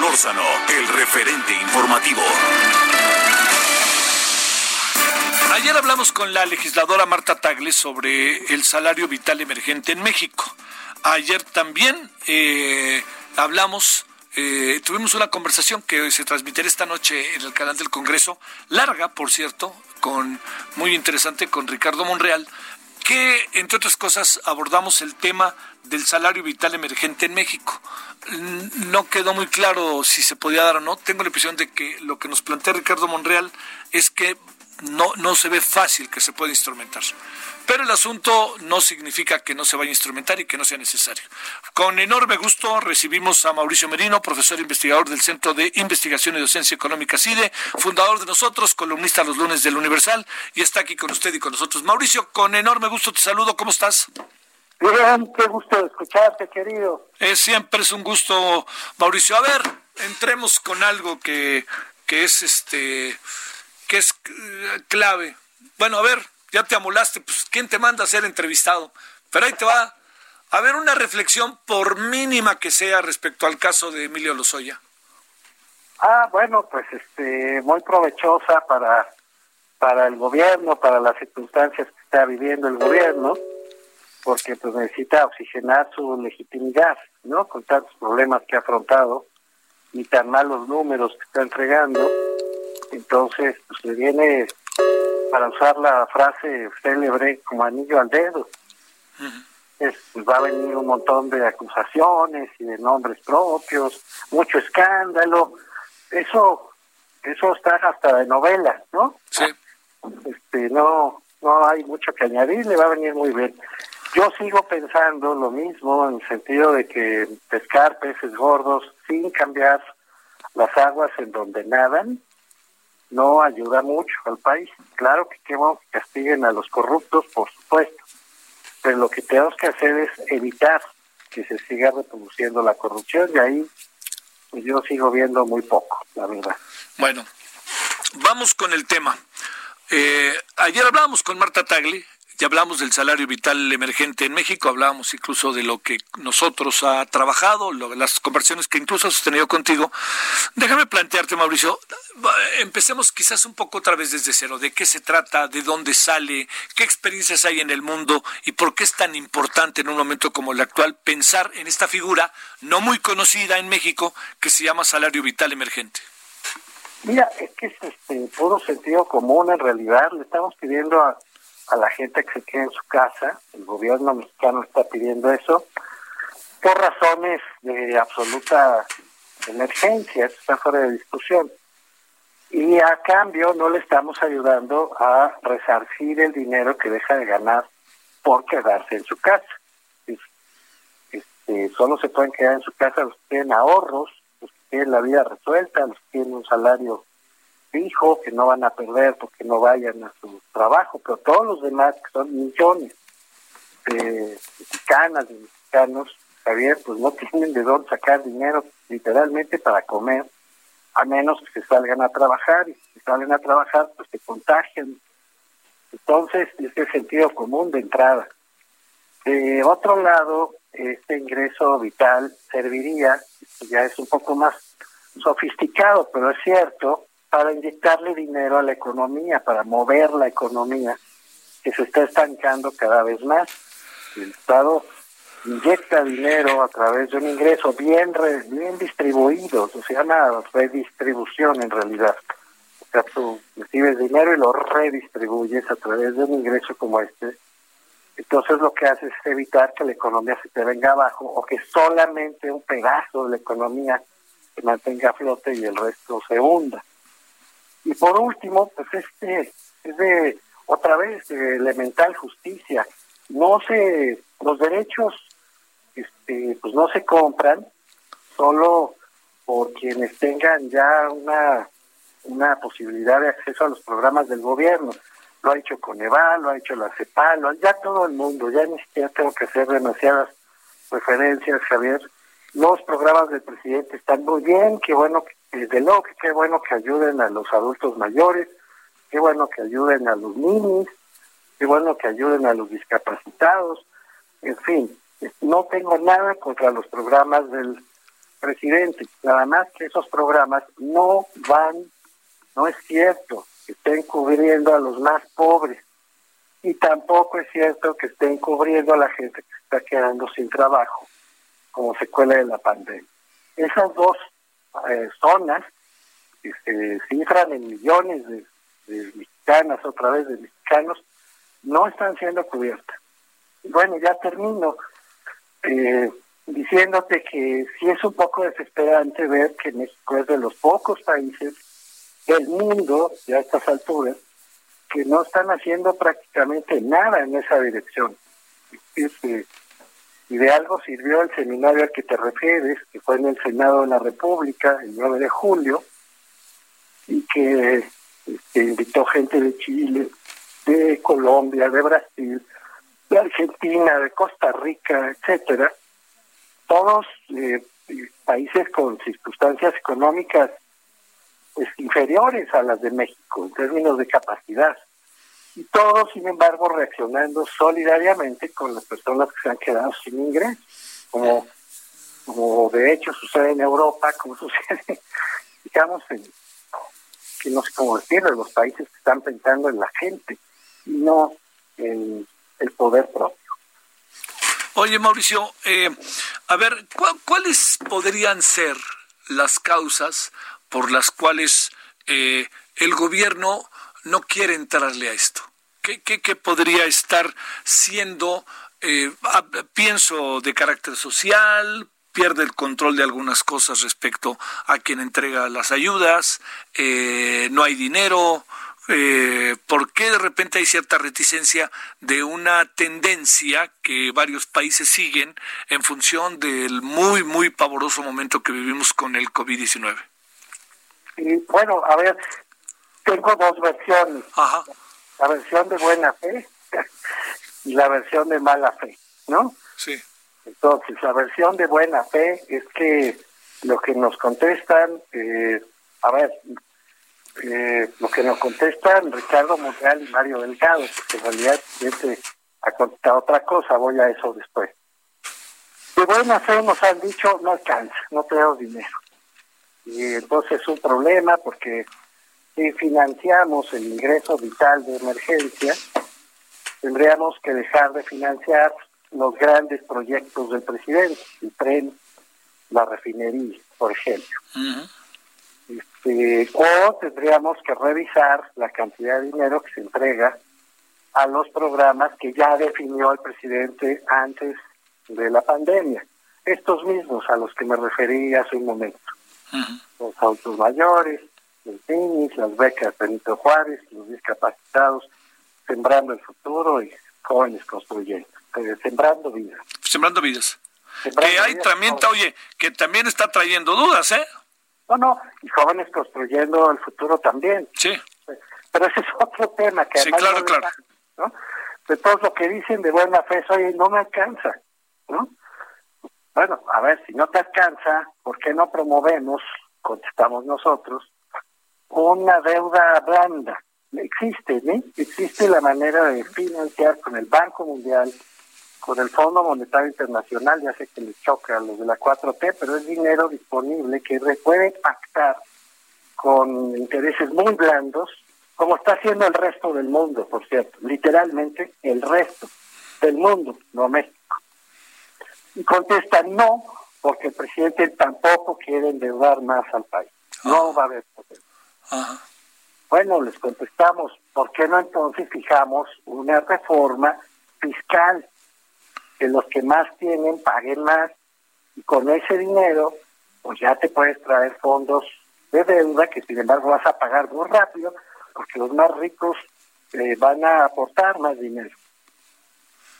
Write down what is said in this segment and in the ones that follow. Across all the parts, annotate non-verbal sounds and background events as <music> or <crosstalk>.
Solórzano, el referente informativo. Ayer hablamos con la legisladora Marta Tagle sobre el salario vital emergente en México. Ayer también eh, hablamos, eh, tuvimos una conversación que se transmitirá esta noche en el canal del Congreso, larga, por cierto, con muy interesante con Ricardo Monreal, que entre otras cosas abordamos el tema del salario vital emergente en México. No quedó muy claro si se podía dar o no. Tengo la impresión de que lo que nos plantea Ricardo Monreal es que no, no se ve fácil que se pueda instrumentar. Pero el asunto no significa que no se vaya a instrumentar y que no sea necesario. Con enorme gusto recibimos a Mauricio Merino, profesor investigador del Centro de Investigación y Docencia Económica CIDE, fundador de nosotros, columnista los lunes del Universal, y está aquí con usted y con nosotros. Mauricio, con enorme gusto te saludo, ¿cómo estás? Bien, qué gusto escucharte, querido. Es, siempre es un gusto, Mauricio. A ver, entremos con algo que, que es este que es eh, clave. Bueno, a ver, ya te amolaste, pues ¿quién te manda a ser entrevistado? Pero ahí te va. A ver, una reflexión, por mínima que sea, respecto al caso de Emilio Lozoya. Ah, bueno, pues este, muy provechosa para, para el gobierno, para las circunstancias que está viviendo el gobierno, porque pues necesita oxigenar su legitimidad, ¿no? Con tantos problemas que ha afrontado y tan malos números que está entregando. Entonces, pues le viene para usar la frase célebre como anillo al dedo. es, pues, va a venir un montón de acusaciones y de nombres propios, mucho escándalo. Eso eso está hasta de novela, ¿no? Sí. Este, no no hay mucho que añadir, le va a venir muy bien. Yo sigo pensando lo mismo en el sentido de que pescar peces gordos sin cambiar las aguas en donde nadan no ayuda mucho al país. Claro que queremos que castiguen a los corruptos, por supuesto, pero lo que tenemos que hacer es evitar que se siga reproduciendo la corrupción y ahí pues yo sigo viendo muy poco, la verdad. Bueno, vamos con el tema. Eh, ayer hablábamos con Marta Tagli, ya hablamos del salario vital emergente en México, hablábamos incluso de lo que nosotros ha trabajado, las conversiones que incluso ha sostenido contigo. Déjame plantearte, Mauricio, empecemos quizás un poco otra vez desde cero. ¿De qué se trata? ¿De dónde sale? ¿Qué experiencias hay en el mundo? ¿Y por qué es tan importante en un momento como el actual pensar en esta figura no muy conocida en México que se llama salario vital emergente? Mira, es que es este, puro sentido común en realidad. Le estamos pidiendo a a la gente que se quede en su casa. El gobierno mexicano está pidiendo eso por razones de absoluta emergencia, está fuera de discusión. Y a cambio no le estamos ayudando a resarcir el dinero que deja de ganar por quedarse en su casa. Este, solo se pueden quedar en su casa los que tienen ahorros, los que tienen la vida resuelta, los que tienen un salario fijo, que no van a perder porque no vayan a su trabajo, pero todos los demás, que son millones de mexicanas, de mexicanos, Javier, pues no <laughs> tienen de dónde sacar dinero literalmente para comer, a menos que se salgan a trabajar, y si salen a trabajar, pues se contagian. Entonces, es el sentido común de entrada. De otro lado, este ingreso vital serviría, ya es un poco más sofisticado, pero es cierto, para inyectarle dinero a la economía, para mover la economía que se está estancando cada vez más. El Estado inyecta dinero a través de un ingreso bien bien distribuido, se llama redistribución en realidad. O sea, tú recibes dinero y lo redistribuyes a través de un ingreso como este. Entonces lo que hace es evitar que la economía se te venga abajo o que solamente un pedazo de la economía se mantenga a flote y el resto se hunda. Y por último, pues este es de otra vez de elemental justicia. No se los derechos este, pues no se compran solo por quienes tengan ya una, una posibilidad de acceso a los programas del gobierno. Lo ha hecho Coneval, lo ha hecho la CEPAL, ya todo el mundo, ya ni tengo que hacer demasiadas referencias, Javier. Los programas del presidente están muy bien, qué bueno, desde luego que qué bueno que ayuden a los adultos mayores, qué bueno que ayuden a los niños, qué bueno que ayuden a los discapacitados, en fin, no tengo nada contra los programas del presidente, nada más que esos programas no van, no es cierto que estén cubriendo a los más pobres y tampoco es cierto que estén cubriendo a la gente que está quedando sin trabajo como secuela de la pandemia. Esas dos eh, zonas que se cifran en millones de, de mexicanas, otra vez de mexicanos, no están siendo cubiertas. Bueno, ya termino eh, diciéndote que sí es un poco desesperante ver que México es de los pocos países del mundo, ya a estas alturas, que no están haciendo prácticamente nada en esa dirección. Y de algo sirvió el seminario al que te refieres, que fue en el Senado de la República el 9 de julio, y que este, invitó gente de Chile, de Colombia, de Brasil, de Argentina, de Costa Rica, etcétera, todos eh, países con circunstancias económicas pues, inferiores a las de México en términos de capacidad. Y todos, sin embargo, reaccionando solidariamente con las personas que se han quedado sin ingresos, como, como de hecho sucede en Europa, como <laughs> sucede, digamos, en, que no sé cómo decirlo, los países que están pensando en la gente y no en el poder propio. Oye, Mauricio, eh, a ver, ¿cuáles podrían ser las causas por las cuales eh, el gobierno no quiere entrarle a esto? ¿Qué, qué, podría estar siendo, eh, pienso, de carácter social? pierde el control de algunas cosas respecto a quien entrega las ayudas, no hay dinero, eh, ¿por qué de repente hay cierta reticencia de una tendencia que varios países siguen en función del muy, muy pavoroso momento que vivimos con el COVID-19? bueno, a ver, tengo dos versiones. La versión de buena fe <laughs> y la versión de mala fe, ¿no? Sí. Entonces, la versión de buena fe es que lo que nos contestan, eh, a ver, eh, lo que nos contestan Ricardo Monreal y Mario Delgado, porque en realidad este ha contestado otra cosa, voy a eso después. De buena fe nos han dicho, no alcanza, no tenemos dinero. Y entonces es un problema porque si financiamos el ingreso vital de emergencia, tendríamos que dejar de financiar los grandes proyectos del presidente, el tren, la refinería, por ejemplo. Este, o tendríamos que revisar la cantidad de dinero que se entrega a los programas que ya definió el presidente antes de la pandemia. Estos mismos a los que me referí hace un momento. Los autos mayores, los niños, las becas Benito Juárez, los discapacitados, sembrando el futuro y jóvenes construyendo, eh, sembrando vidas. Sembrando vidas. que hay también, oye, que también está trayendo dudas, ¿eh? No, no, y jóvenes construyendo el futuro también. Sí. Pero ese es otro tema que sí, claro, claro. ¿no? De todo lo que dicen de buena fe, oye, no me alcanza, ¿no? Bueno, a ver, si no te alcanza, ¿por qué no promovemos, contestamos nosotros, una deuda blanda? Existe, ¿no? Existe la manera de financiar con el Banco Mundial, con el Fondo Monetario Internacional, ya sé que les choca a los de la 4T, pero es dinero disponible que puede pactar con intereses muy blandos, como está haciendo el resto del mundo, por cierto, literalmente el resto del mundo, no México. Y contesta no, porque el presidente tampoco quiere endeudar más al país. No va a haber problema. Bueno, les contestamos, ¿por qué no entonces fijamos una reforma fiscal que los que más tienen paguen más y con ese dinero pues ya te puedes traer fondos de deuda que sin embargo vas a pagar muy rápido porque los más ricos eh, van a aportar más dinero.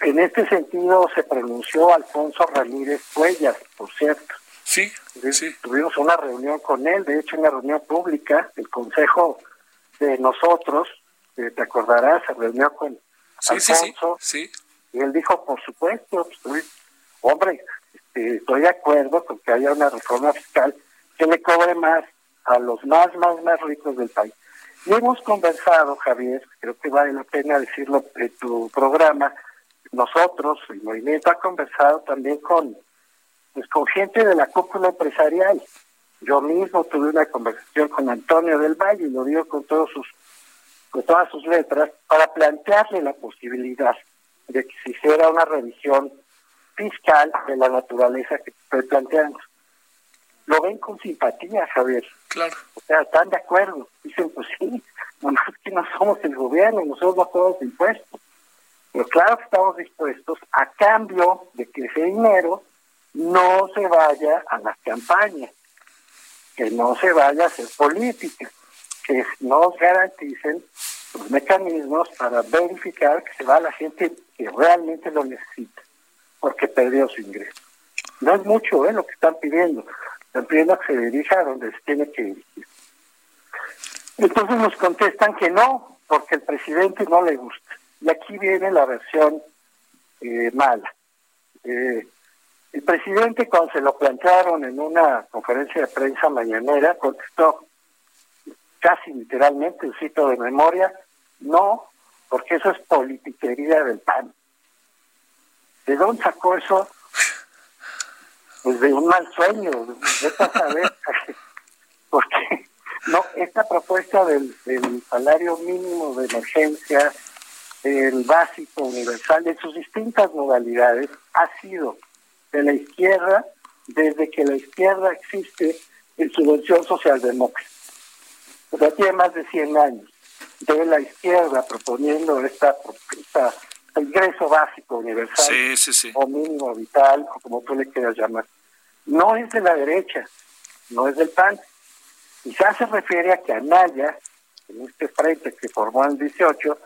En este sentido se pronunció Alfonso Ramírez Cuellas, por cierto. Sí, sí. Tuvimos una reunión con él, de hecho una reunión pública, el consejo de nosotros, te acordarás, se reunió con Alfonso. Sí, Y él dijo, por supuesto, pues, hombre, este, estoy de acuerdo con que haya una reforma fiscal que le cobre más a los más, más, más ricos del país. Y hemos conversado, Javier, creo que vale la pena decirlo en tu programa, nosotros, el movimiento ha conversado también con, pues, con gente de la cúpula empresarial. Yo mismo tuve una conversación con Antonio del Valle, y lo digo con todos sus, con todas sus letras, para plantearle la posibilidad de que se hiciera una revisión fiscal de la naturaleza que estoy planteando. Lo ven con simpatía, Javier. Claro. O sea, están de acuerdo. Dicen, pues sí, nomás que no somos el gobierno, nosotros no pagamos impuestos. Pero claro que estamos dispuestos a cambio de que ese dinero no se vaya a las campañas, que no se vaya a hacer política, que nos garanticen los mecanismos para verificar que se va a la gente que realmente lo necesita, porque perdió su ingreso. No es mucho ¿eh? lo que están pidiendo, están pidiendo que se dirija a donde se tiene que dirigir. Entonces nos contestan que no, porque el presidente no le gusta. Y aquí viene la versión eh, mala. Eh, el presidente cuando se lo plantearon en una conferencia de prensa mañanera contestó casi literalmente, cito de memoria, no, porque eso es politiquería del PAN. ¿De dónde sacó eso? Pues de un mal sueño, de saber, <laughs> porque no, esta propuesta del, del salario mínimo de emergencia, el básico universal, en sus distintas modalidades, ha sido de la izquierda desde que la izquierda existe en su versión socialdemócrata. O sea, tiene más de 100 años de la izquierda proponiendo esta, esta ingreso básico universal o mínimo vital, o como tú le quieras llamar. No es de la derecha, no es del PAN. Quizás se refiere a que Anaya, en este frente que formó en el 18,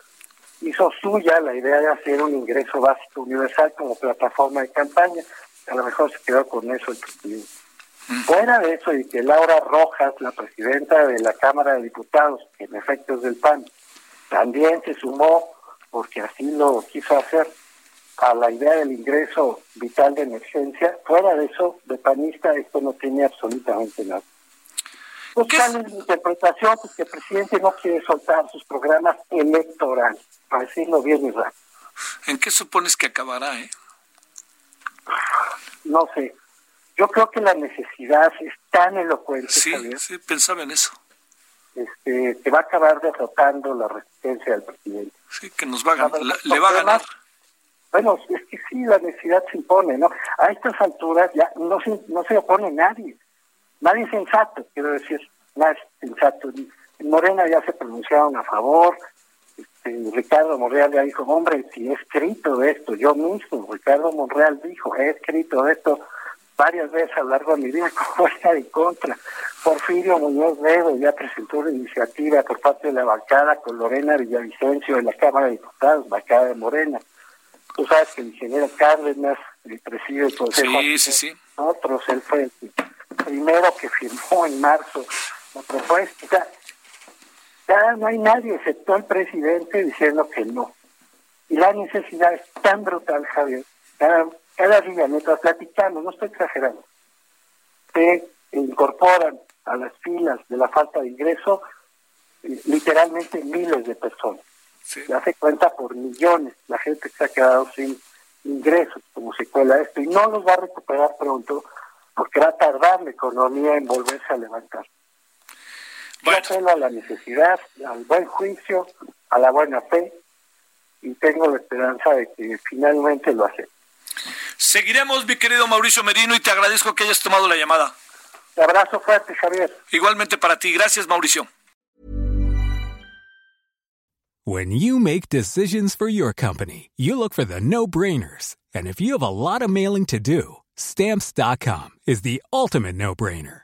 hizo suya la idea de hacer un ingreso básico universal como plataforma de campaña. A lo mejor se quedó con eso el presidente. Fuera de eso, y que Laura Rojas, la presidenta de la Cámara de Diputados, en efecto es del PAN, también se sumó, porque así lo quiso hacer, a la idea del ingreso vital de emergencia. Fuera de eso, de panista, esto no tiene absolutamente nada. Pues, ¿Cuál es interpretación? Pues que el presidente no quiere soltar sus programas electorales, para decirlo bien y rápido. ¿En qué supones que acabará, eh? No sé. Yo creo que la necesidad es tan elocuente. Sí, sí, pensaba en eso. Este, que va a acabar derrotando la resistencia del presidente. Sí, que nos va a ganar, le va a ganar. Bueno, es que sí, la necesidad se impone, ¿no? A estas alturas ya no se, no se opone nadie. Nadie sensato, quiero decir, nadie sensato. En Morena ya se pronunciaron a favor, este, Ricardo Monreal ya dijo, hombre, si he escrito esto, yo mismo, Ricardo Monreal dijo, he escrito esto varias veces a lo largo de mi vida <laughs> como era en contra. Porfirio Muñoz Ledo ya presentó una iniciativa por parte de la bancada con Lorena Villavicencio en la Cámara de Diputados, bancada de Morena. Tú sabes que el ingeniero Cárdenas el preside el Consejo. Sí, sí, sí. Otros, él fue el primero que firmó en marzo la propuesta. Ya no hay nadie, excepto el presidente, diciendo que no. Y la necesidad es tan brutal, Javier, cada día mientras platicamos, no estoy exagerando, se incorporan a las filas de la falta de ingreso eh, literalmente miles de personas. Se hace cuenta por millones la gente que se ha quedado sin ingresos como secuela de esto y no los va a recuperar pronto porque va a tardar la economía en volverse a levantar. Bueno. Yo apelo a la necesidad, al buen juicio, a la buena fe y tengo la esperanza de que finalmente lo hace. Seguiremos, mi querido Mauricio Merino, y te agradezco que hayas tomado la llamada. Un abrazo fuerte, Javier. Igualmente para ti. Gracias, Mauricio. When you make decisions for your company, you look for the no-brainers. And if you have a lot of mailing to do, stamps.com is the ultimate no-brainer.